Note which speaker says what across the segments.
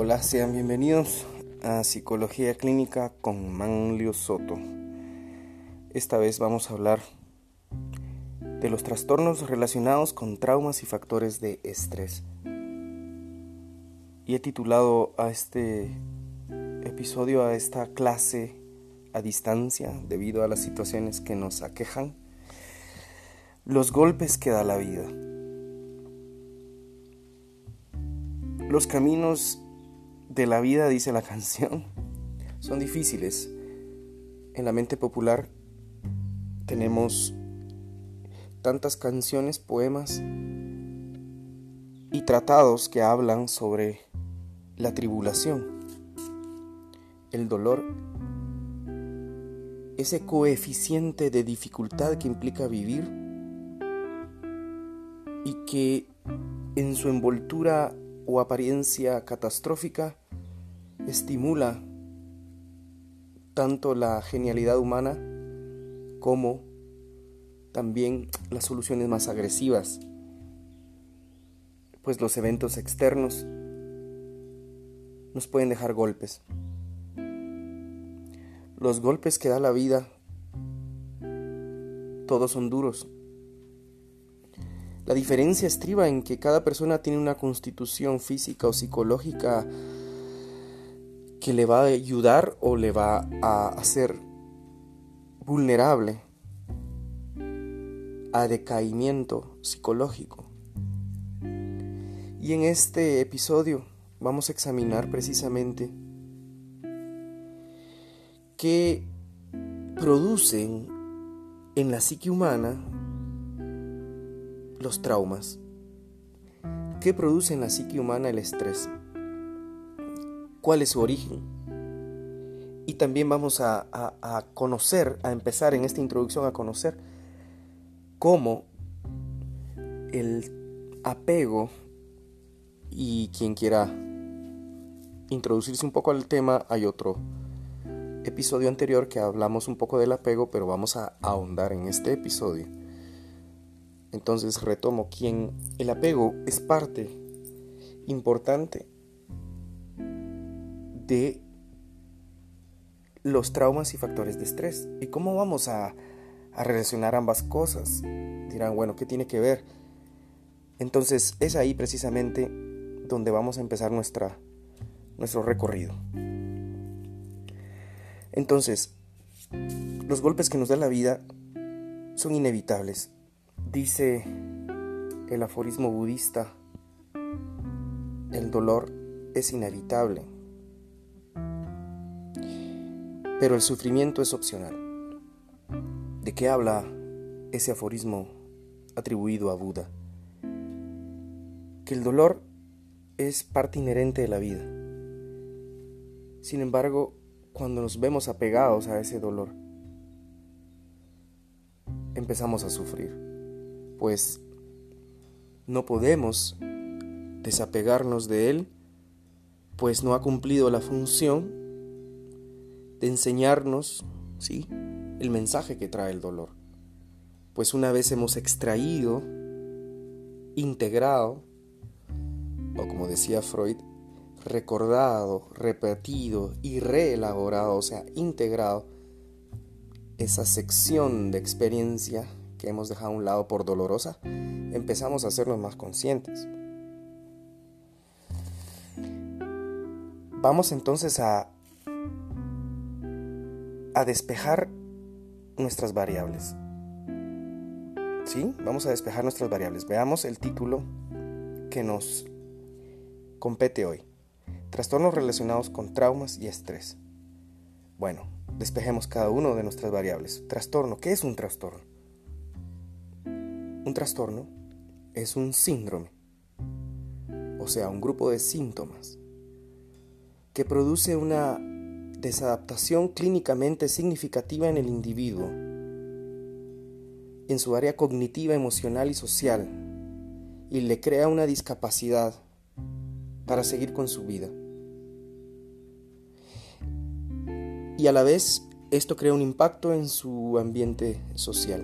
Speaker 1: Hola, sean bienvenidos a Psicología Clínica con Manlio Soto. Esta vez vamos a hablar de los trastornos relacionados con traumas y factores de estrés. Y he titulado a este episodio, a esta clase a distancia, debido a las situaciones que nos aquejan, los golpes que da la vida. Los caminos de la vida, dice la canción, son difíciles. En la mente popular tenemos tantas canciones, poemas y tratados que hablan sobre la tribulación, el dolor, ese coeficiente de dificultad que implica vivir y que en su envoltura o apariencia catastrófica estimula tanto la genialidad humana como también las soluciones más agresivas, pues los eventos externos nos pueden dejar golpes. Los golpes que da la vida, todos son duros. La diferencia estriba en que cada persona tiene una constitución física o psicológica que le va a ayudar o le va a hacer vulnerable a decaimiento psicológico. Y en este episodio vamos a examinar precisamente qué producen en la psique humana los traumas. ¿Qué produce en la psique humana el estrés? ¿Cuál es su origen? Y también vamos a, a conocer, a empezar en esta introducción a conocer cómo el apego y quien quiera introducirse un poco al tema, hay otro episodio anterior que hablamos un poco del apego, pero vamos a ahondar en este episodio. Entonces retomo quien el apego es parte importante de los traumas y factores de estrés. ¿Y cómo vamos a, relacionar ambas cosas? Dirán, bueno, ¿qué tiene que ver? Entonces es ahí precisamente donde vamos a empezar nuestra, nuestro recorrido. Entonces, los golpes que nos da la vida son inevitables. Dice el aforismo budista, el dolor es inevitable, pero el sufrimiento es opcional. ¿De qué habla ese aforismo atribuido a Buda? Que el dolor es parte inherente de la vida. Sin embargo, cuando nos vemos apegados a ese dolor, empezamos a sufrir, pues no podemos desapegarnos de él, pues no ha cumplido la función de enseñarnos, ¿sí?, el mensaje que trae el dolor. Pues una vez hemos extraído, integrado, o como decía Freud, recordado, repetido y reelaborado, o sea, integrado esa sección de experiencia que hemos dejado a un lado por dolorosa, empezamos a hacernos más conscientes. Vamos entonces a, a despejar nuestras variables. ¿Sí? Vamos a despejar nuestras variables. Veamos el título que nos compete hoy. Trastornos relacionados con traumas y estrés. Bueno, despejemos cada uno de nuestras variables. Trastorno, ¿qué es un trastorno? Un trastorno es un síndrome, o sea, un grupo de síntomas que produce una desadaptación clínicamente significativa en el individuo, en su área cognitiva, emocional y social, y le crea una discapacidad para seguir con su vida. Y a la vez esto crea un impacto en su ambiente social.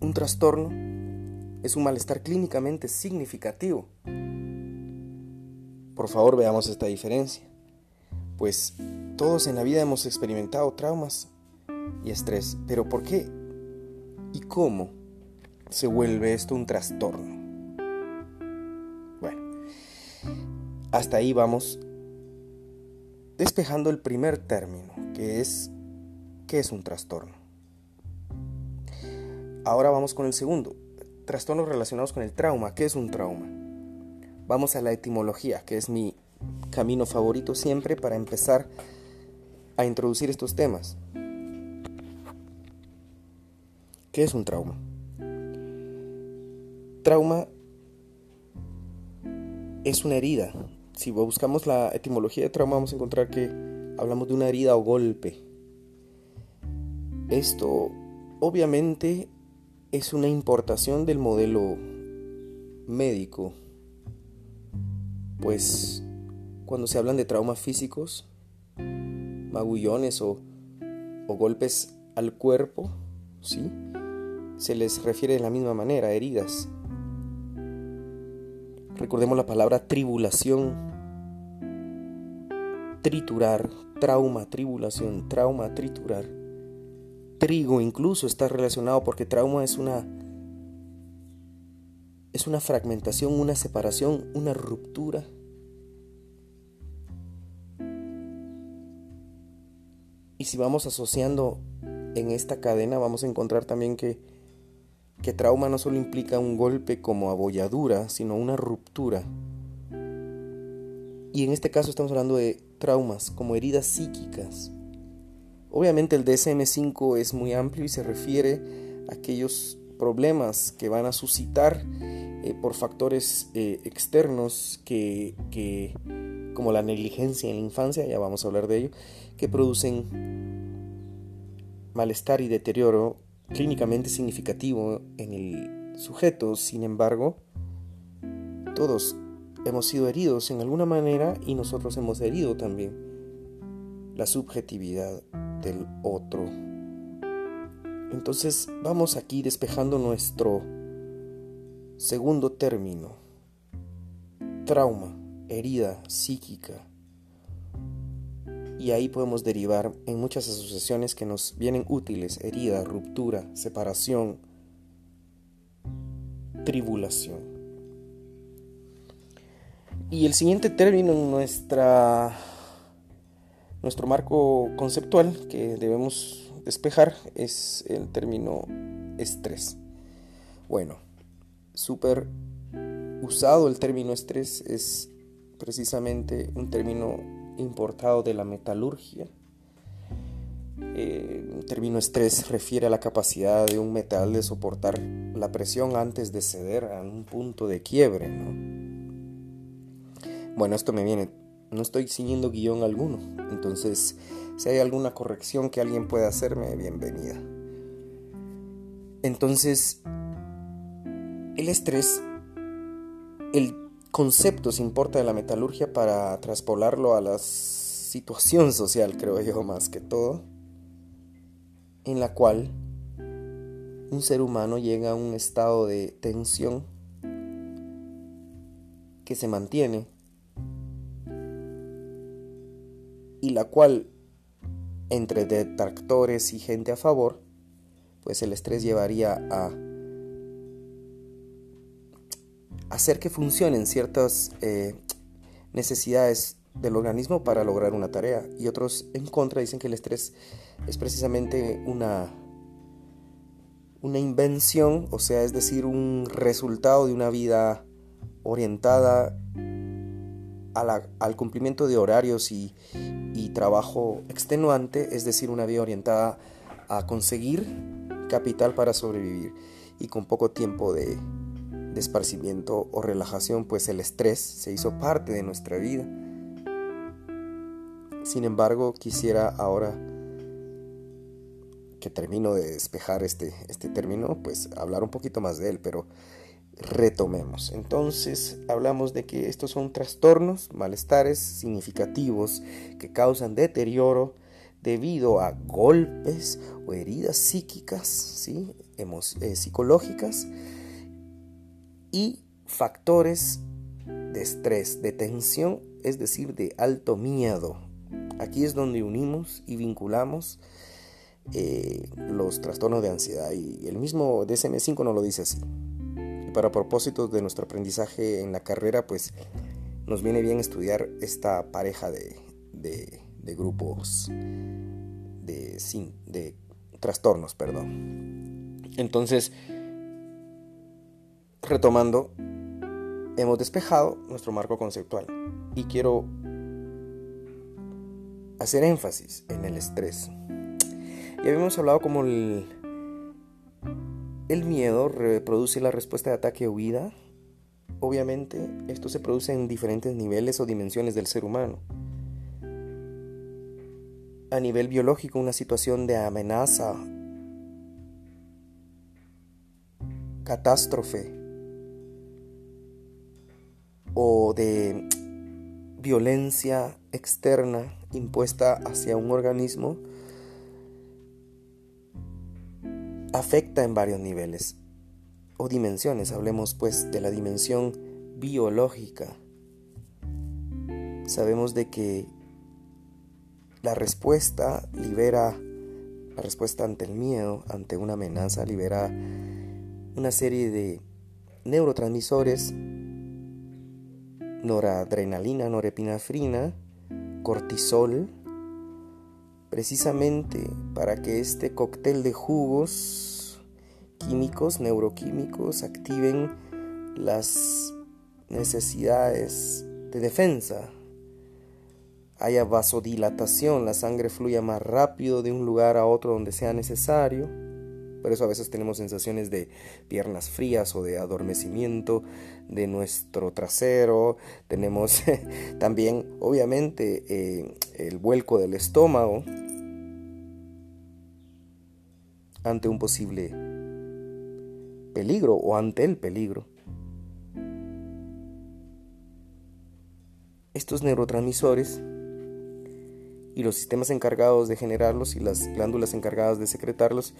Speaker 1: Un trastorno es un malestar clínicamente significativo por favor veamos esta diferencia. Pues todos en la vida hemos experimentado traumas y estrés, pero ¿por qué y cómo se vuelve esto un trastorno? Bueno, hasta ahí vamos despejando el primer término, que es ¿qué es un trastorno? Ahora vamos con el segundo, trastornos relacionados con el trauma. ¿Qué es un trauma? Vamos a la etimología, que es mi camino favorito siempre para empezar a introducir estos temas. ¿Qué es un trauma? Trauma es una herida. Si buscamos la etimología de trauma vamos a encontrar que hablamos de una herida o golpe. Esto obviamente es una importación del modelo médico, pues cuando se hablan de traumas físicos, magullones o, golpes al cuerpo, ¿sí? se les refiere de la misma manera, heridas. Recordemos la palabra tribulación, triturar, trauma, tribulación, trauma, triturar. Trigo incluso está relacionado porque trauma es una es una fragmentación, una separación, una ruptura. Y si vamos asociando en esta cadena, vamos a encontrar también que, que trauma no solo implica un golpe como abolladura, sino una ruptura. Y en este caso estamos hablando de traumas como heridas psíquicas Obviamente el DSM5 es muy amplio y se refiere a aquellos problemas que van a suscitar eh, por factores eh, externos que, que, como la negligencia en la infancia, ya vamos a hablar de ello, que producen malestar y deterioro clínicamente significativo en el sujeto. Sin embargo, todos hemos sido heridos en alguna manera y nosotros hemos herido también la subjetividad del otro. Entonces vamos aquí despejando nuestro segundo término. Trauma, herida psíquica. Y ahí podemos derivar en muchas asociaciones que nos vienen útiles. Herida, ruptura, separación, tribulación. Y el siguiente término en nuestra nuestro marco conceptual que debemos despejar es el término estrés. Bueno, súper usado el término estrés es precisamente un término importado de la metalurgia. Eh, el término estrés refiere a la capacidad de un metal de soportar la presión antes de ceder a un punto de quiebre. Bueno, esto me viene no estoy siguiendo guion alguno. Entonces, si hay alguna corrección que alguien pueda hacerme, bienvenida. Entonces, el estrés, el concepto se importa de la metalurgia para traspolarlo a la situación social, creo yo, más que todo, en la cual un ser humano llega a un estado de tensión que se mantiene y la cual, entre detractores y gente a favor, pues el estrés llevaría a hacer que funcionen ciertas eh, necesidades del organismo para lograr una tarea y otros en contra dicen que el estrés es precisamente una una invención, o sea, es decir, un resultado de una vida orientada al cumplimiento de horarios y, trabajo extenuante, es decir, una vida orientada a conseguir capital para sobrevivir y con poco tiempo de, de esparcimiento o relajación, pues el estrés se hizo parte de nuestra vida. Sin embargo, quisiera ahora que termino de despejar este, este término, pues hablar un poquito más de él, pero retomemos. Entonces hablamos de que estos son trastornos, malestares significativos que causan deterioro debido a golpes o heridas psíquicas, ¿sí? Eh, psicológicas y factores de estrés, de tensión es decir, de alto miedo. Aquí es donde unimos y vinculamos eh, los trastornos de ansiedad y el mismo DSM5 nos lo dice así. Y para propósitos de nuestro aprendizaje en la carrera, pues nos viene bien estudiar esta pareja de, de, grupos de, de trastornos, perdón. Entonces, retomando, hemos despejado nuestro marco conceptual y quiero hacer énfasis en el estrés. Ya habíamos hablado como el, el miedo reproduce la respuesta de ataque o huida. Obviamente, esto se produce en diferentes niveles o dimensiones del ser humano. A nivel biológico, una situación de amenaza, catástrofe, o de violencia externa impuesta hacia un organismo afecta en varios niveles o dimensiones. Hablemos pues de la dimensión biológica. Sabemos de que la respuesta libera, la respuesta ante el miedo, ante una amenaza, libera una serie de neurotransmisores noradrenalina, norepinefrina, cortisol, precisamente para que este cóctel de jugos químicos, neuroquímicos, activen las necesidades de defensa. Haya vasodilatación, la sangre fluya más rápido de un lugar a otro donde sea necesario por eso a veces tenemos sensaciones de piernas frías o de adormecimiento de nuestro trasero. Tenemos también, obviamente, eh, el vuelco del estómago ante un posible peligro o ante el peligro. Estos neurotransmisores y los sistemas encargados de generarlos y las glándulas encargadas de secretarlos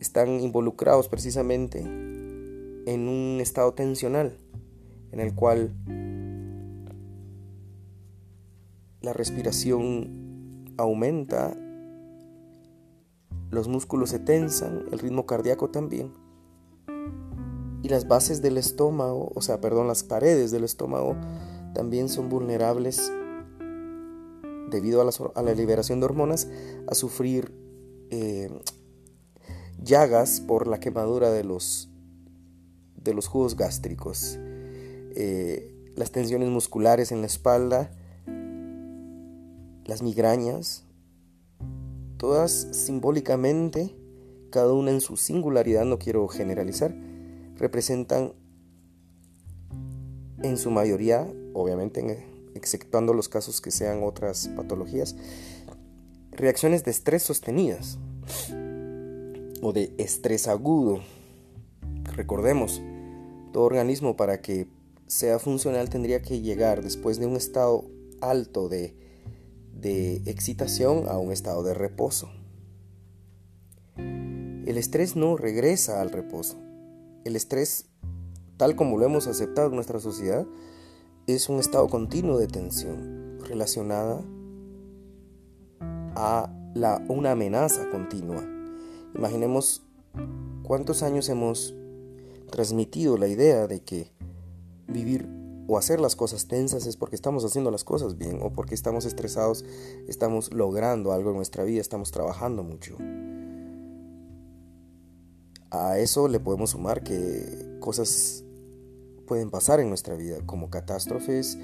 Speaker 1: están involucrados precisamente en un estado tensional en el cual la respiración aumenta, los músculos se tensan, el ritmo cardíaco también. Y las bases del estómago, o sea, perdón, las paredes del estómago también son vulnerables debido a la, liberación de hormonas a sufrir eh, llagas por la quemadura de los, de los jugos gástricos, eh, las tensiones musculares en la espalda, las migrañas, todas simbólicamente, cada una en su singularidad, no quiero generalizar, representan en su mayoría, obviamente exceptuando los casos que sean otras patologías, reacciones de estrés sostenidas de estrés agudo. Recordemos, todo organismo para que sea funcional tendría que llegar después de un estado alto de, de excitación a un estado de reposo. El estrés no regresa al reposo. El estrés, tal como lo hemos aceptado en nuestra sociedad, es un estado continuo de tensión relacionada a la, una amenaza continua. Imaginemos cuántos años hemos transmitido la idea de que vivir o hacer las cosas tensas es porque estamos haciendo las cosas bien o porque estamos estresados, estamos logrando algo en nuestra vida, estamos trabajando mucho. A eso le podemos sumar que cosas pueden pasar en nuestra vida, como catástrofes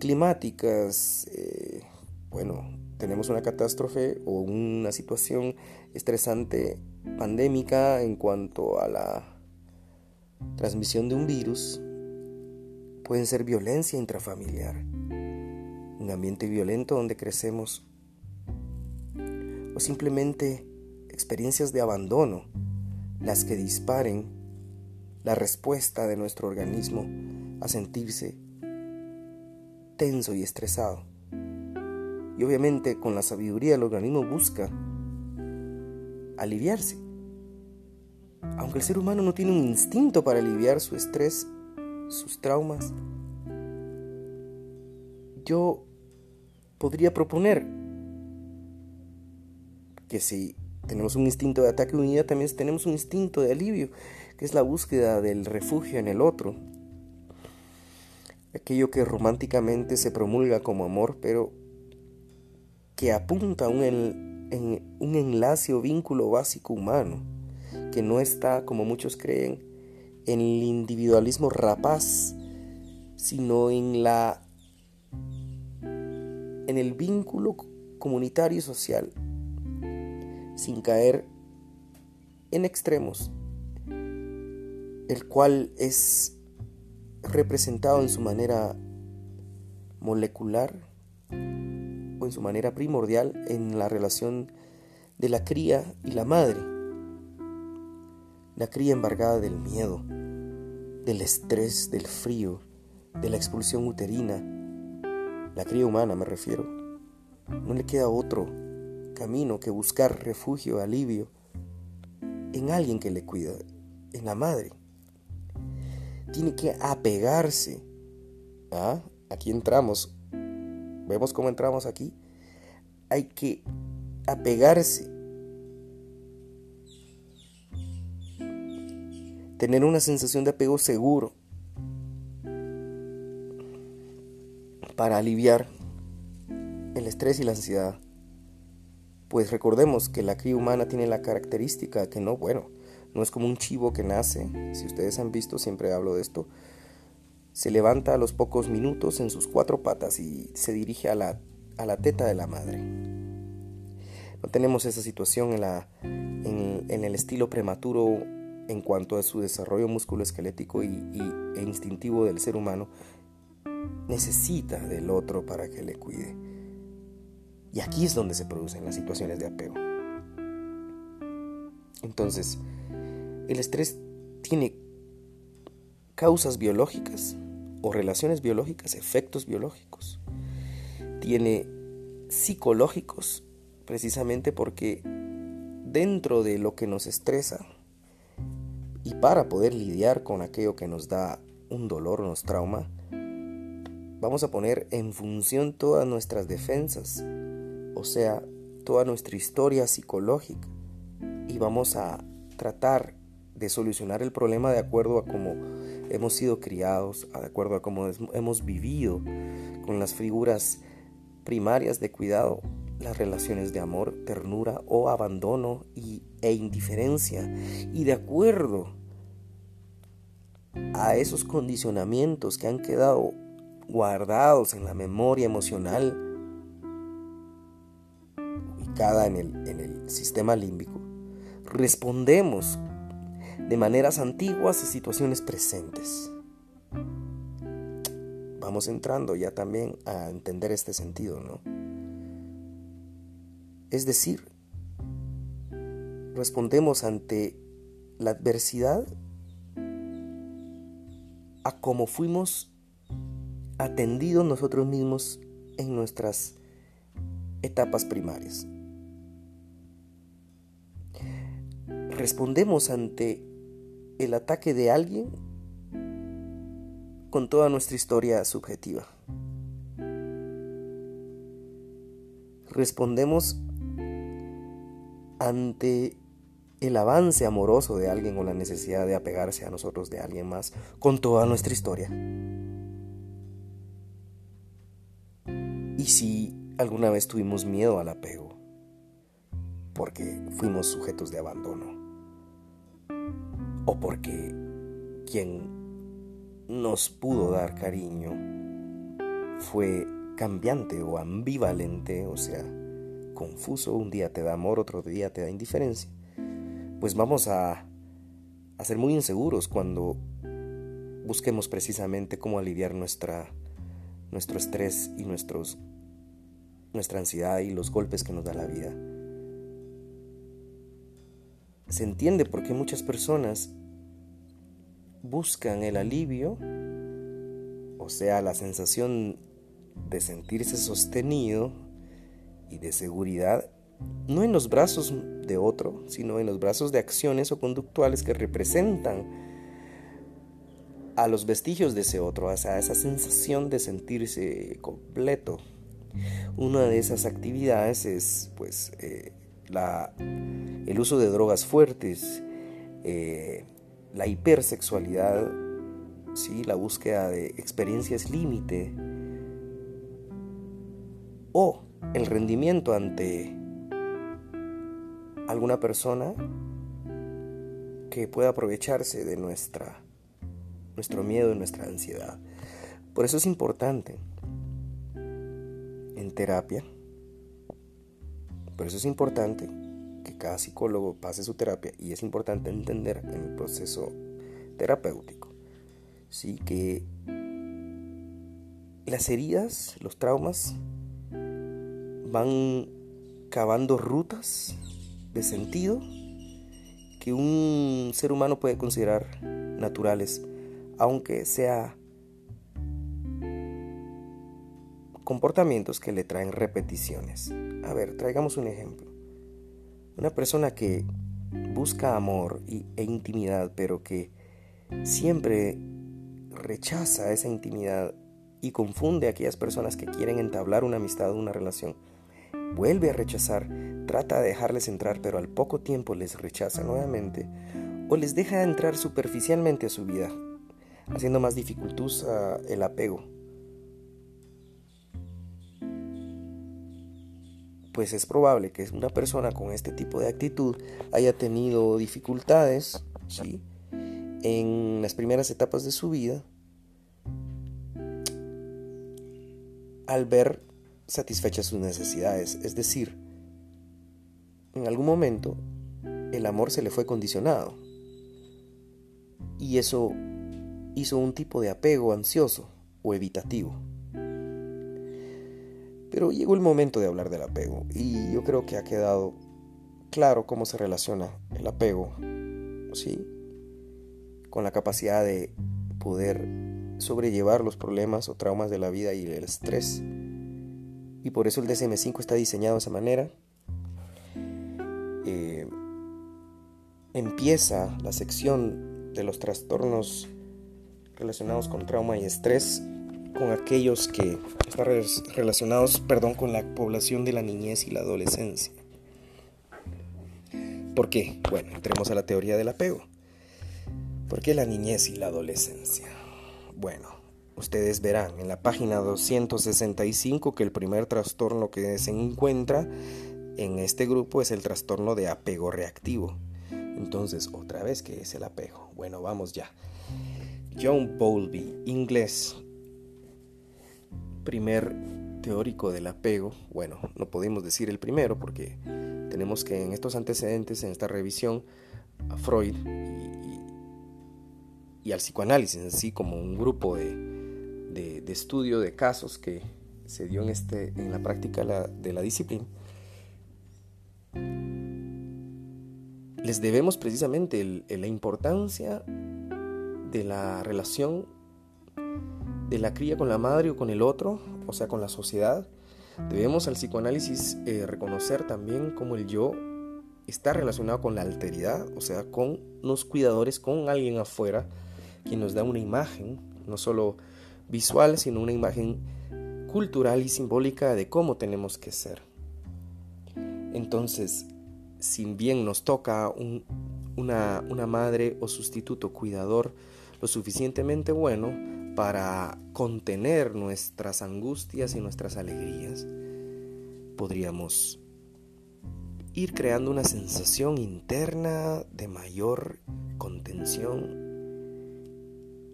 Speaker 1: climáticas, eh, bueno, tenemos una catástrofe o una situación estresante pandémica en cuanto a la transmisión de un virus, pueden ser violencia intrafamiliar, un ambiente violento donde crecemos, o simplemente experiencias de abandono, las que disparen la respuesta de nuestro organismo a sentirse tenso y estresado. Y obviamente con la sabiduría el organismo busca aliviarse. Aunque el ser humano no tiene un instinto para aliviar su estrés, sus traumas, yo podría proponer que si tenemos un instinto de ataque unidad, también tenemos un instinto de alivio, que es la búsqueda del refugio en el otro. Aquello que románticamente se promulga como amor, pero que apunta a un, en, un enlace o vínculo básico humano, que no está, como muchos creen, en el individualismo rapaz, sino en la en el vínculo comunitario y social, sin caer en extremos, el cual es representado en su manera molecular en su manera primordial en la relación de la cría y la madre. La cría embargada del miedo, del estrés, del frío, de la expulsión uterina, la cría humana me refiero. No le queda otro camino que buscar refugio, alivio en alguien que le cuida, en la madre. Tiene que apegarse. ¿Ah? Aquí entramos. ¿Vemos cómo entramos aquí? Hay que apegarse. Tener una sensación de apego seguro para aliviar el estrés y la ansiedad. Pues recordemos que la cría humana tiene la característica que no, bueno, no es como un chivo que nace, si ustedes han visto, siempre hablo de esto, se levanta a los pocos minutos en sus cuatro patas y se dirige a la, a la teta de la madre. No tenemos esa situación en, la, en, el estilo prematuro en cuanto a su desarrollo musculoesquelético y, y, e instintivo del ser humano, necesita del otro para que le cuide. Y aquí es donde se producen las situaciones de apego. Entonces, el estrés tiene causas biológicas o relaciones biológicas, efectos biológicos. Tiene psicológicos, precisamente porque dentro de lo que nos estresa y para poder lidiar con aquello que nos da un dolor, nos trauma, vamos a poner en función todas nuestras defensas, o sea, toda nuestra historia psicológica, y vamos a tratar de solucionar el problema de acuerdo a cómo hemos sido criados, de acuerdo a cómo hemos vivido con las figuras primarias de cuidado, las relaciones de amor, ternura o abandono y, e indiferencia, y de acuerdo a esos condicionamientos que han quedado guardados en la memoria emocional ubicada en el, en el sistema límbico, respondemos de maneras antiguas a situaciones presentes. Vamos entrando ya también a entender este sentido, ¿no? Es decir, respondemos ante la adversidad a como fuimos atendido nosotros mismos en nuestras etapas primarias. Respondemos ante el ataque de alguien con toda nuestra historia subjetiva. Respondemos ante el avance amoroso de alguien o la necesidad de apegarse a nosotros de alguien más con toda nuestra historia. Y si alguna vez tuvimos miedo al apego, porque fuimos sujetos de abandono, o porque quien nos pudo dar cariño fue cambiante o ambivalente, o sea, confuso, un día te da amor, otro día te da indiferencia, pues vamos a, ser muy inseguros cuando busquemos precisamente cómo aliviar nuestra, nuestro estrés y nuestros nuestra ansiedad y los golpes que nos da la vida. Se entiende por qué muchas personas buscan el alivio, o sea, la sensación de sentirse sostenido y de seguridad, no en los brazos de otro, sino en los brazos de acciones o conductuales que representan a los vestigios de ese otro, a esa sensación de sentirse completo, Una de esas actividades es pues eh, el uso de drogas fuertes, eh, la hipersexualidad, ¿sí? la búsqueda de experiencias límite o el rendimiento ante alguna persona que pueda aprovecharse de nuestra, nuestro miedo y nuestra ansiedad. Por eso es importante en terapia, por eso es importante que cada psicólogo pase su terapia y es importante entender en el proceso terapéutico, ¿sí? que las heridas, los traumas, van cavando rutas de sentido que un ser humano puede considerar naturales, aunque sea comportamientos que le traen repeticiones. A ver, traigamos un ejemplo. Una persona que busca amor e intimidad, pero que siempre rechaza esa intimidad y confunde a aquellas personas que quieren entablar una amistad o una relación, vuelve a rechazar, trata de dejarles entrar, pero al poco tiempo les rechaza nuevamente o les deja entrar superficialmente a su vida, haciendo más dificultosa el apego. Pues es probable que una persona con este tipo de actitud haya tenido dificultades, ¿sí? En las primeras etapas de su vida, al ver satisfechas sus necesidades. Es decir, en algún momento el amor se le fue condicionado. Y eso hizo un tipo de apego ansioso o evitativo. Pero llegó el momento de hablar del apego y yo creo que ha quedado claro cómo se relaciona el apego, ¿sí? Con la capacidad de poder sobrellevar los problemas o traumas de la vida y el estrés y por eso el DSM5 está diseñado de esa manera. Eh, empieza la sección de los trastornos relacionados con trauma y estrés con aquellos que están relacionados perdón, con la población de la niñez y la adolescencia. ¿Por qué? Bueno, entremos a la teoría del apego. ¿Por qué la niñez y la adolescencia? Bueno, Ustedes verán en la página 265 que el primer trastorno que se encuentra en este grupo es el trastorno de apego reactivo. Entonces, otra vez, ¿qué es el apego? Bueno, vamos ya. John Bowlby, inglés, primer teórico del apego. Bueno, no podemos decir el primero porque tenemos que en estos antecedentes, en esta revisión, a Freud y, al psicoanálisis en sí como un grupo de, de, estudio de casos que se dio en, este, en la práctica de la disciplina, les debemos precisamente la importancia de la relación de la cría con la madre o con el otro, o sea, con la sociedad. Debemos al psicoanálisis eh, reconocer también cómo el yo está relacionado con la alteridad, o sea, con los cuidadores, con alguien afuera, quien nos da una imagen, no solo visual, sino una imagen cultural y simbólica de cómo tenemos que ser. Entonces, si bien nos toca una, una madre o sustituto cuidador lo suficientemente bueno para contener nuestras angustias y nuestras alegrías, podríamos ir creando una sensación interna de mayor contención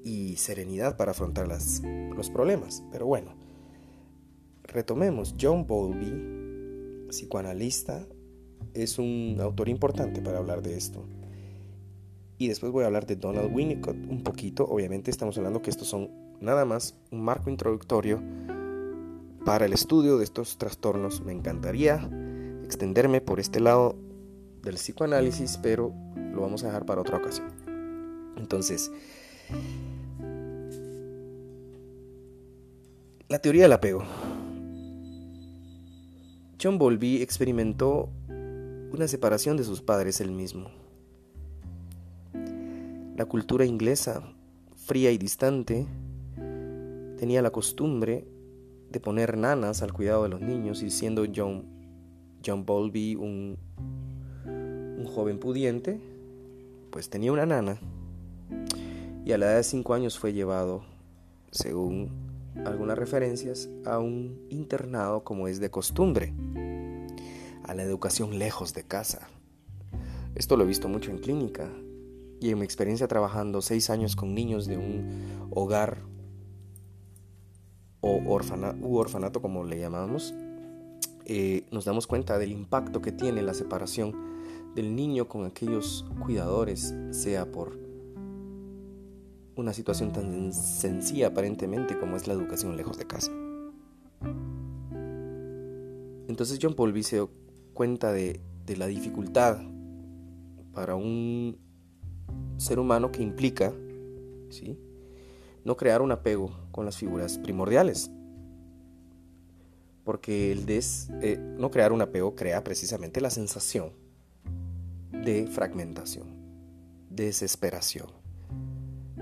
Speaker 1: y serenidad para afrontar los problemas. Pero bueno, retomemos. John Bowlby, psicoanalista, es un autor importante para hablar de esto. Y después voy a hablar de Donald Winnicott un poquito. Obviamente estamos hablando que estos son nada más un marco introductorio para el estudio de estos trastornos. Me encantaría extenderme por este lado del psicoanálisis, pero lo vamos a dejar para otra ocasión. Entonces, la teoría del apego. John Bowlby experimentó una separación de sus padres él mismo. La cultura inglesa, fría y distante, tenía la costumbre de poner nanas al cuidado de los niños y siendo John, John un, un joven pudiente, pues tenía una nana y a la edad de 5 años fue llevado, según algunas referencias, a un internado como es de costumbre, a la educación lejos de casa. Esto lo he visto mucho en clínica y en mi experiencia trabajando 6 años con niños de un hogar o u orfanato como le llamamos, eh, nos damos cuenta del impacto que tiene la separación del niño con aquellos cuidadores, sea por una situación tan sencilla aparentemente como es la educación lejos de casa. Entonces John Paul se cuenta de, de la dificultad para un ser humano que implica ¿sí? no crear un apego con las figuras primordiales. Porque el des, eh, no crear un apego crea precisamente la sensación de fragmentación, desesperación.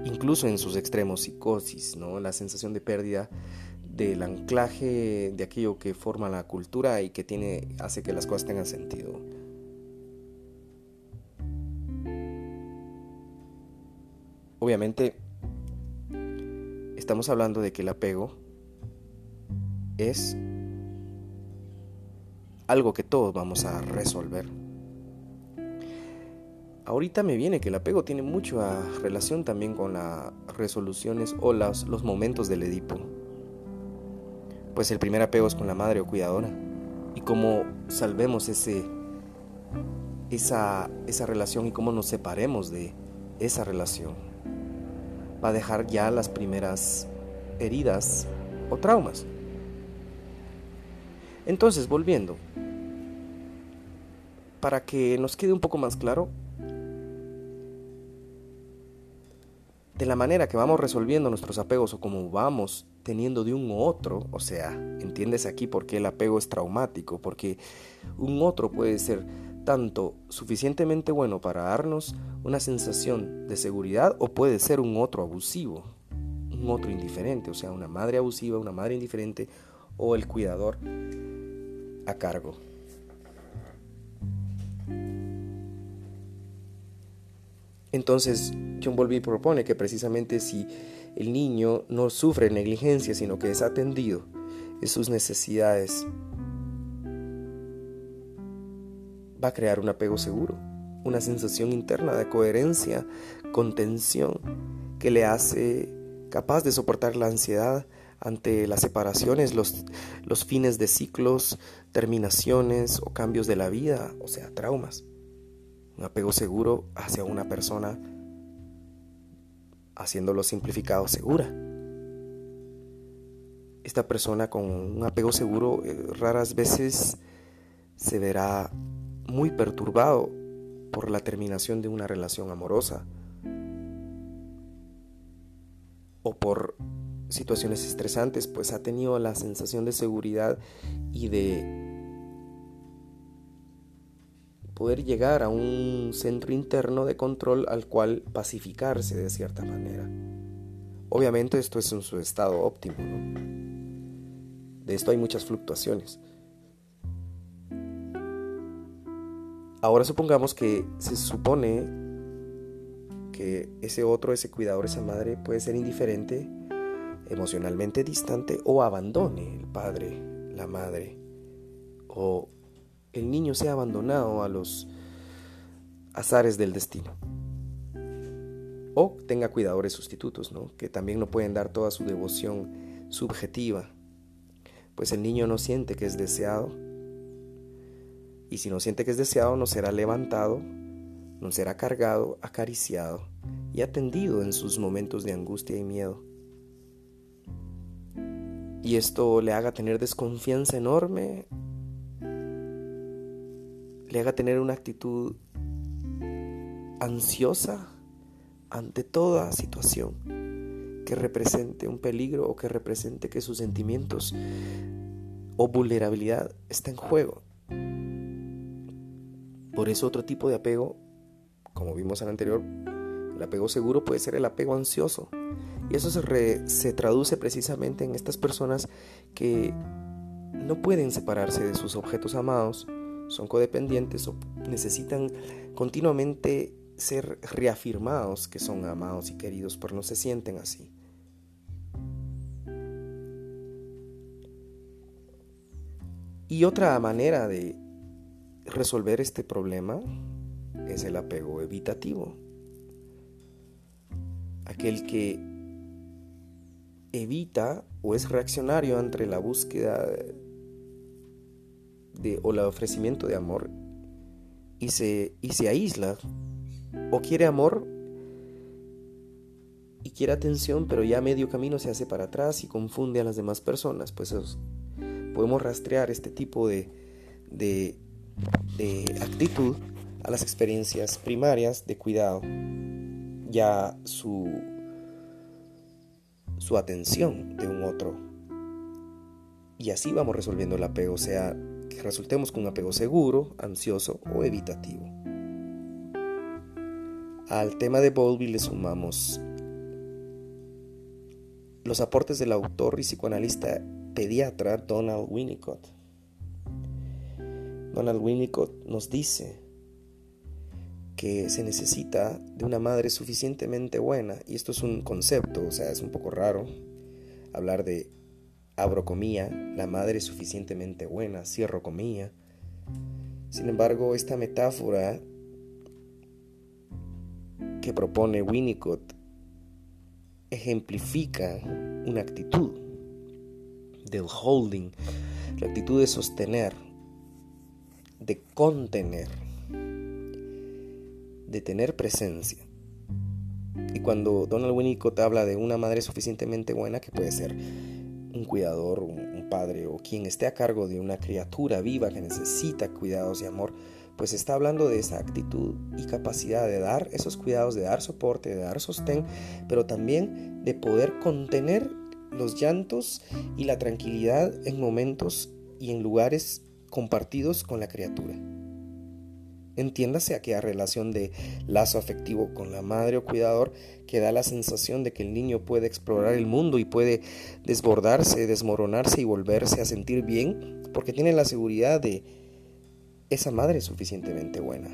Speaker 1: Incluso en sus extremos, psicosis, ¿no? la sensación de pérdida del anclaje de aquello que forma la cultura y que tiene, hace que las cosas tengan sentido. Obviamente, estamos hablando de que el apego es algo que todos vamos a resolver. Ahorita me viene que el apego tiene mucha relación también con las resoluciones o los, momentos del Edipo. Pues el primer apego es con la madre o cuidadora. Y cómo salvemos ese, esa, esa relación y cómo nos separemos de esa relación va a dejar ya las primeras heridas o traumas. Entonces, volviendo, para que nos quede un poco más claro, de la manera que vamos resolviendo nuestros apegos o como vamos teniendo de un otro, o sea, entiendes aquí por qué el apego es traumático, porque un otro puede ser tanto suficientemente bueno para darnos una sensación de seguridad o puede ser un otro abusivo, un otro indiferente, o sea, una madre abusiva, una madre indiferente o el cuidador a cargo. Entonces, John Bowlby propone que precisamente si el niño no sufre negligencia, sino que es atendido en sus necesidades va a crear un apego seguro, una sensación interna de coherencia, contención, que le hace capaz de soportar la ansiedad ante las separaciones, los, fines de ciclos, terminaciones o cambios de la vida, o sea, traumas. Un apego seguro hacia una persona, haciéndolo simplificado, segura. Esta persona con un apego seguro eh, raras veces se verá muy perturbado por la terminación de una relación amorosa o por situaciones estresantes, pues ha tenido la sensación de seguridad y de poder llegar a un centro interno de control al cual pacificarse de cierta manera. Obviamente esto es en su estado óptimo, De esto hay muchas fluctuaciones. Ahora supongamos que se supone que ese otro, ese cuidador, esa madre puede ser indiferente, emocionalmente distante o abandone el padre, la madre, o el niño sea abandonado a los azares del destino. O tenga cuidadores sustitutos, ¿no? que también no pueden dar toda su devoción subjetiva, pues el niño no siente que es deseado y si no siente que es deseado, no será levantado, no será cargado, acariciado y atendido en sus momentos de angustia y miedo. Y esto le haga tener desconfianza enorme, le haga tener una actitud ansiosa ante toda situación que represente un peligro o que represente que sus sentimientos o vulnerabilidad está en juego. Por eso otro tipo de apego, como vimos en el anterior, el apego seguro puede ser el apego ansioso, Y eso se, se traduce precisamente en estas personas que no pueden separarse de sus objetos amados, son codependientes o necesitan continuamente ser reafirmados que son amados y queridos, pero no se sienten así. Y otra manera de resolver este problema es el apego evitativo. Aquel que evita o es reaccionario ante la búsqueda de, o el ofrecimiento de amor y se, y se aísla o quiere amor y quiere atención, pero ya medio camino se hace para atrás y confunde a las demás personas. Pues podemos rastrear este tipo de, de, de actitud a las experiencias primarias de cuidado, ya su, su atención de un otro. Y así vamos resolviendo el apego, sea, que resultemos con un apego seguro, ansioso o evitativo. Al tema de Bowlby le sumamos los aportes del autor y psicoanalista pediatra Donald Winnicott. Donald Winnicott nos dice que se necesita de una madre suficientemente buena, y esto es un concepto, o sea, es un poco raro hablar de, abro comía, la madre suficientemente buena, cierro comía. Sin embargo, esta metáfora que propone Winnicott ejemplifica una actitud del holding, la actitud de sostener, de contener, de tener presencia. Y cuando Donald Winnicott habla de una madre suficientemente buena, que puede ser un cuidador, un, padre o quien esté a cargo de una criatura viva que necesita cuidados y amor, pues está hablando de esa actitud y capacidad de dar esos cuidados, de dar soporte, de dar sostén, pero también de poder contener los llantos y la tranquilidad en momentos y en lugares compartidos con la criatura. Entiéndase aquella relación de lazo afectivo con la madre o cuidador que da la sensación de que el niño puede explorar el mundo y puede desbordarse, desmoronarse y volverse a sentir bien porque tiene la seguridad de esa madre suficientemente buena.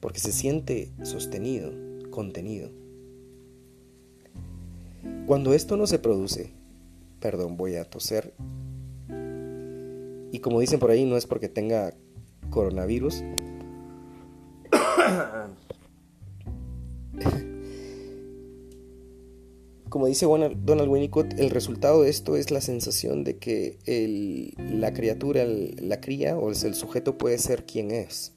Speaker 1: Porque se siente sostenido, contenido. Cuando esto no se produce, perdón, voy a toser. Y como dicen por ahí, no es porque tenga coronavirus. Como dice Donald Winnicott, el resultado de esto es la sensación de que la criatura, la cría o el sujeto puede ser quien es.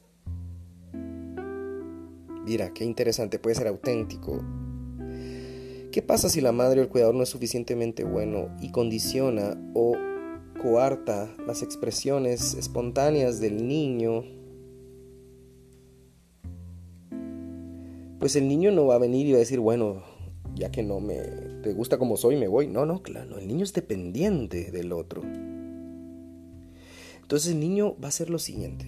Speaker 1: Mira, qué interesante, puede ser auténtico. ¿Qué pasa si la madre o el cuidador no es suficientemente bueno y condiciona o coarta las expresiones espontáneas del niño? Pues el niño no va a venir y va a decir, bueno, ya que no me te gusta como soy, me voy. No, no, claro, el niño es dependiente del otro. Entonces el niño va a hacer lo siguiente.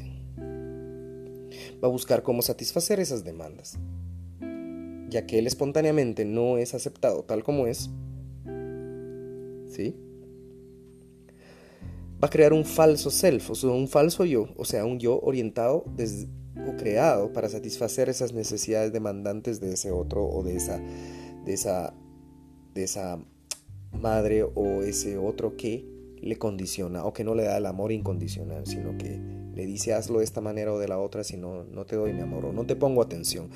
Speaker 1: Va a buscar cómo satisfacer esas demandas. Ya que él espontáneamente no es aceptado tal como es. ¿Sí? Va a crear un falso self, o sea, un falso yo, o sea, un yo orientado o creado para satisfacer esas necesidades demandantes de ese otro o de esa de esa, de esa madre o ese otro que le condiciona o que no le da el amor incondicional, sino que le dice hazlo de esta manera o de la otra, si no, no te doy mi amor o no te pongo atención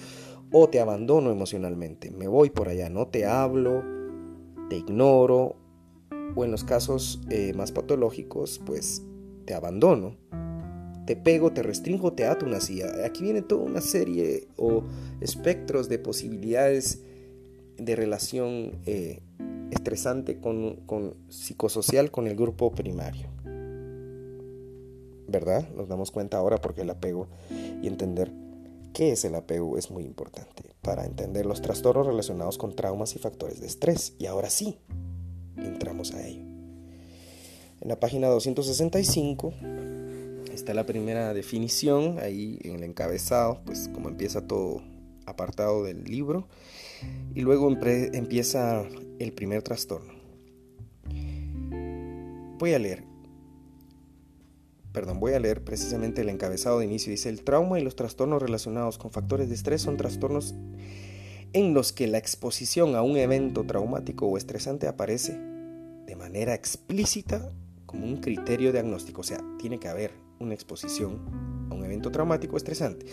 Speaker 1: o te abandono emocionalmente, me voy por allá, no te hablo, te ignoro o en los casos eh, más patológicos, pues te abandono, te pego, te restringo, te ato una silla. Aquí viene toda una serie o espectros de posibilidades de relación eh, estresante con, con psicosocial con el grupo primario. ¿Verdad? Nos damos cuenta ahora porque el apego y entender qué es el apego es muy importante para entender los trastornos relacionados con traumas y factores de estrés. Y ahora sí, entramos a ello. En la página 265 está la primera definición, ahí en el encabezado, pues como empieza todo apartado del libro. Y luego empieza el primer trastorno. Voy a leer. Perdón, voy a leer precisamente el encabezado de inicio. Dice, el trauma y los trastornos relacionados con factores de estrés son trastornos en los que la exposición a un evento traumático o estresante aparece de manera explícita como un criterio diagnóstico. O sea, tiene que haber una exposición a un evento traumático o estresante.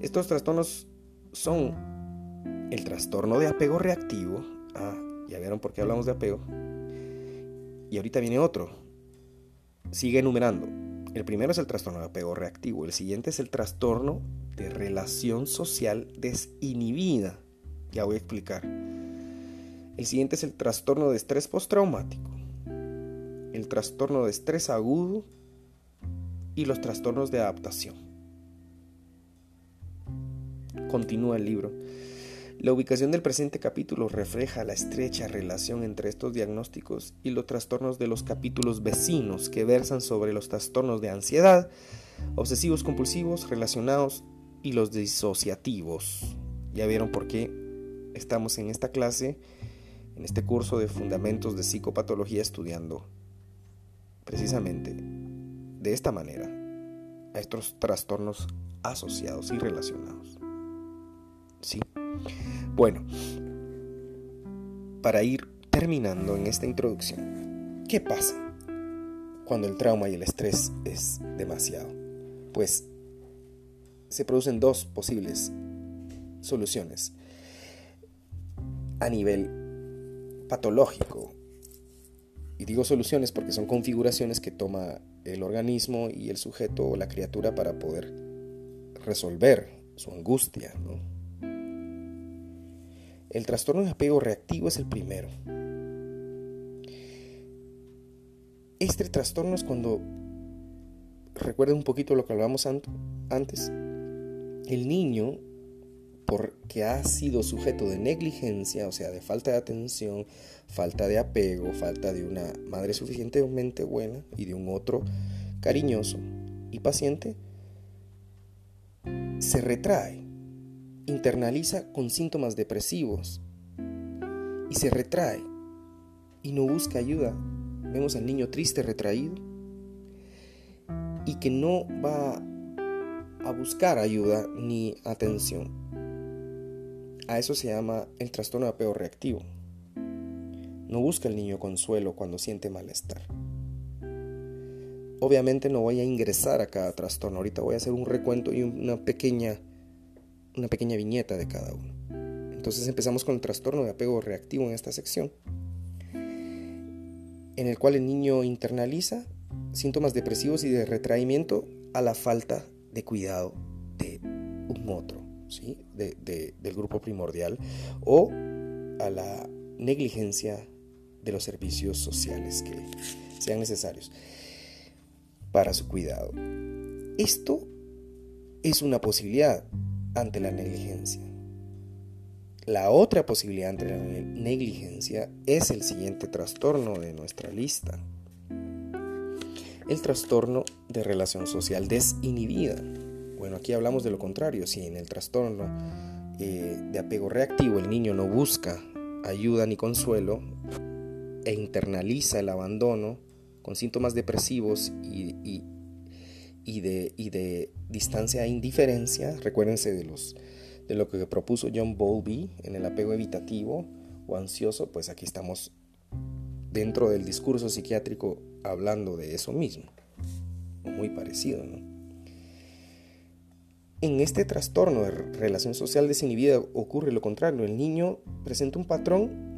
Speaker 1: Estos trastornos son el trastorno de apego reactivo. Ah, ya vieron por qué hablamos de apego. Y ahorita viene otro. Sigue enumerando. El primero es el trastorno de apego reactivo. El siguiente es el trastorno de relación social desinhibida. Ya voy a explicar. El siguiente es el trastorno de estrés postraumático. El trastorno de estrés agudo y los trastornos de adaptación. Continúa el libro. La ubicación del presente capítulo refleja la estrecha relación entre estos diagnósticos y los trastornos de los capítulos vecinos que versan sobre los trastornos de ansiedad, obsesivos compulsivos, relacionados y los disociativos. Ya vieron por qué estamos en esta clase, en este curso de fundamentos de psicopatología estudiando precisamente de esta manera a estos trastornos asociados y relacionados. ¿Sí? Bueno, para ir terminando en esta introducción, ¿qué pasa cuando el trauma y el estrés es demasiado? Pues se producen dos posibles soluciones a nivel patológico. Y digo soluciones porque son configuraciones que toma el organismo y el sujeto o la criatura para poder resolver su angustia. El trastorno de apego reactivo es el primero. Este trastorno es cuando, recuerden un poquito lo que hablábamos antes, el niño porque ha sido sujeto de negligencia, o sea, de falta de atención, falta de apego, falta de una madre suficientemente buena y de un otro cariñoso y paciente, se retrae, internaliza con síntomas depresivos y se retrae y no busca ayuda. Vemos al niño triste, retraído y que no va a buscar ayuda ni atención. A eso se llama el trastorno de apego reactivo. No busca el niño consuelo cuando siente malestar. Obviamente no voy a ingresar a cada trastorno. Ahorita voy a hacer un recuento y una pequeña, una pequeña viñeta de cada uno. Entonces empezamos con el trastorno de apego reactivo en esta sección, en el cual el niño internaliza síntomas depresivos y de retraimiento a la falta de cuidado de un otro del grupo primordial o a la negligencia de los servicios sociales que sean necesarios para su cuidado. Esto es una posibilidad ante la negligencia. La otra posibilidad ante la negligencia es el siguiente trastorno de nuestra lista. El trastorno de relación social desinhibida. Aquí hablamos de lo contrario. Si en el trastorno eh, de apego reactivo el niño no busca ayuda ni consuelo e internaliza el abandono con síntomas depresivos y, de, de, distancia e indiferencia, recuérdense de, los, de lo que propuso John Bowlby en el apego evitativo o ansioso, pues aquí estamos dentro del discurso psiquiátrico hablando de eso mismo, muy parecido, ¿no? En este trastorno de relación social desinhibida ocurre lo contrario. El niño presenta un patrón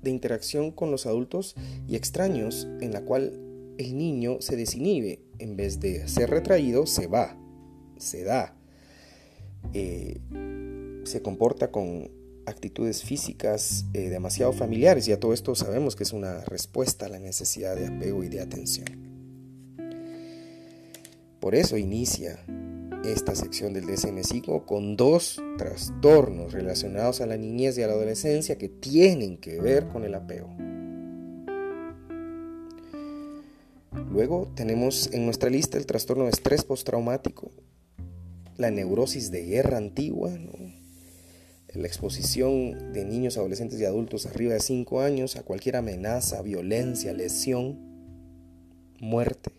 Speaker 1: de interacción con los adultos y extraños en la cual el niño se desinhibe. En vez de ser retraído, se va, se da. Eh, se comporta con actitudes físicas eh, demasiado familiares y a todo esto sabemos que es una respuesta a la necesidad de apego y de atención. Por eso inicia esta sección del DSM-5 con dos trastornos relacionados a la niñez y a la adolescencia que tienen que ver con el apego. Luego tenemos en nuestra lista el trastorno de estrés postraumático, la neurosis de guerra antigua, la exposición de niños, adolescentes y adultos arriba de 5 años a cualquier amenaza, violencia, lesión, muerte,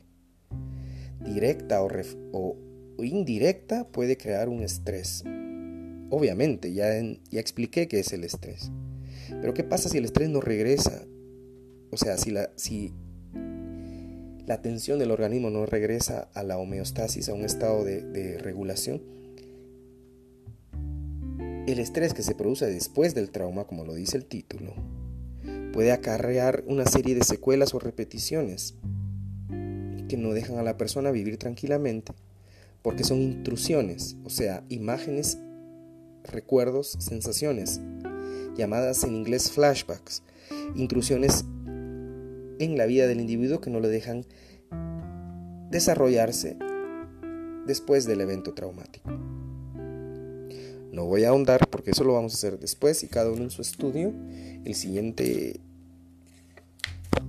Speaker 1: directa o, indirecta, puede crear un estrés. Obviamente, ya, ya expliqué qué es el estrés. Pero ¿qué pasa si el estrés no regresa? O sea, si la, si la tensión del organismo no regresa a la homeostasis, a un estado de regulación, el estrés que se produce después del trauma, como lo dice el título, puede acarrear una serie de secuelas o repeticiones que no dejan a la persona vivir tranquilamente, porque son intrusiones, o sea, imágenes, recuerdos, sensaciones, llamadas en inglés flashbacks, intrusiones en la vida del individuo que no le dejan desarrollarse después del evento traumático. No voy a ahondar porque eso lo vamos a hacer después y cada uno en su estudio. El siguiente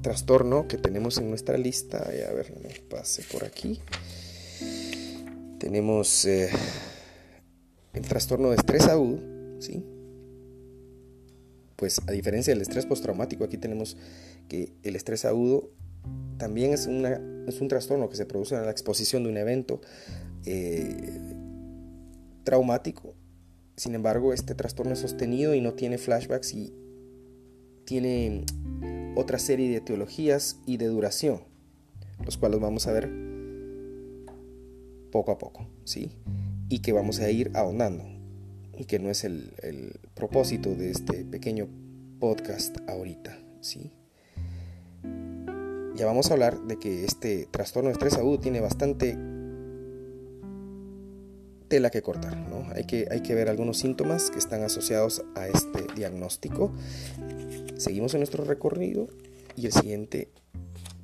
Speaker 1: trastorno que tenemos en nuestra lista, a ver, no pase por aquí. Tenemos eh, el trastorno de estrés agudo, ¿sí? Pues a diferencia del estrés postraumático, aquí tenemos que el estrés agudo también es, una, es un trastorno que se produce en la exposición de un evento eh, traumático sin embargo, este trastorno es sostenido y no tiene flashbacks y tiene otra serie de etiologías y de duración, los cuales vamos a ver poco a poco, ¿sí? Y que vamos a ir ahondando, y que no es el, propósito de este pequeño podcast ahorita, ¿sí? Ya vamos a hablar de que este trastorno de estrés agudo tiene bastante tela que cortar. ¿no? Hay, que, hay que ver algunos síntomas que están asociados a este diagnóstico. Seguimos en nuestro recorrido y el siguiente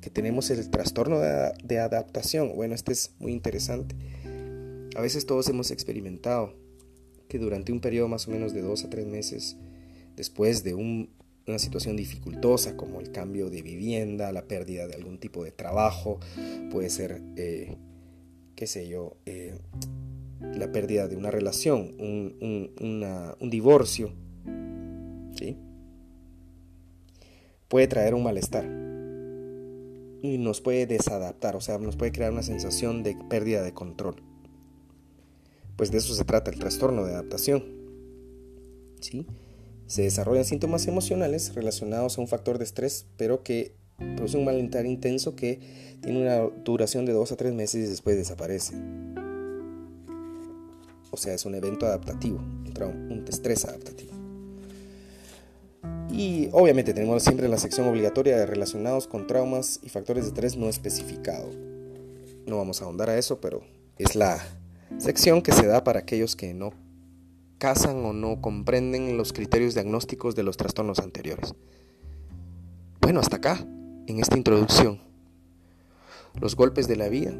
Speaker 1: que tenemos el trastorno de, adaptación. Bueno, este es muy interesante. A veces todos hemos experimentado que durante un periodo más o menos de dos a tres meses, después de una situación dificultosa como el cambio de vivienda, la pérdida de algún tipo de trabajo, puede ser, eh, qué sé yo, eh, la pérdida de una relación, un, divorcio, ¿sí? puede traer un malestar y nos puede desadaptar, o sea, nos puede crear una sensación de pérdida de control. Pues de eso se trata el trastorno de adaptación. ¿sí? Se desarrollan síntomas emocionales relacionados a un factor de estrés, pero que produce un malestar intenso que tiene una duración de dos a tres meses y después desaparece o sea, es un evento adaptativo, un estrés adaptativo. Y obviamente tenemos siempre la sección obligatoria de relacionados con traumas y factores de estrés no especificado. No vamos a ahondar a eso, pero es la sección que se da para aquellos que no casan o no comprenden los criterios diagnósticos de los trastornos anteriores. Bueno, hasta acá, en esta introducción. Los golpes de la vida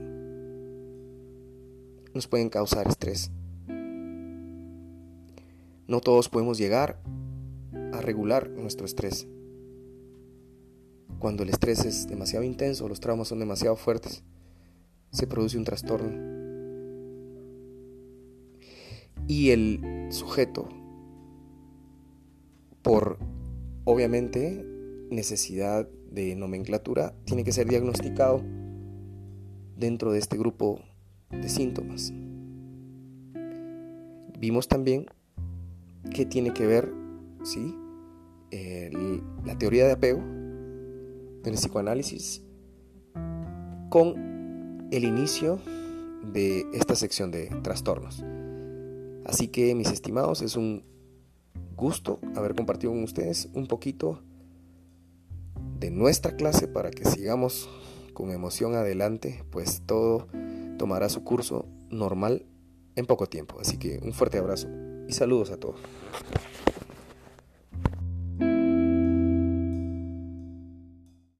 Speaker 1: nos pueden causar estrés. No todos podemos llegar a regular nuestro estrés. Cuando el estrés es demasiado intenso, los traumas son demasiado fuertes, se produce un trastorno. Y el sujeto, por obviamente necesidad de nomenclatura, tiene que ser diagnosticado dentro de este grupo de síntomas. Vimos también ¿Qué tiene que ver ¿sí? La teoría de apego del psicoanálisis con el inicio de esta sección de trastornos. Así que mis estimados, es un gusto haber compartido con ustedes un poquito de nuestra clase para que sigamos con emoción adelante, pues todo tomará su curso normal en poco tiempo. Así que un fuerte abrazo y saludos a todos.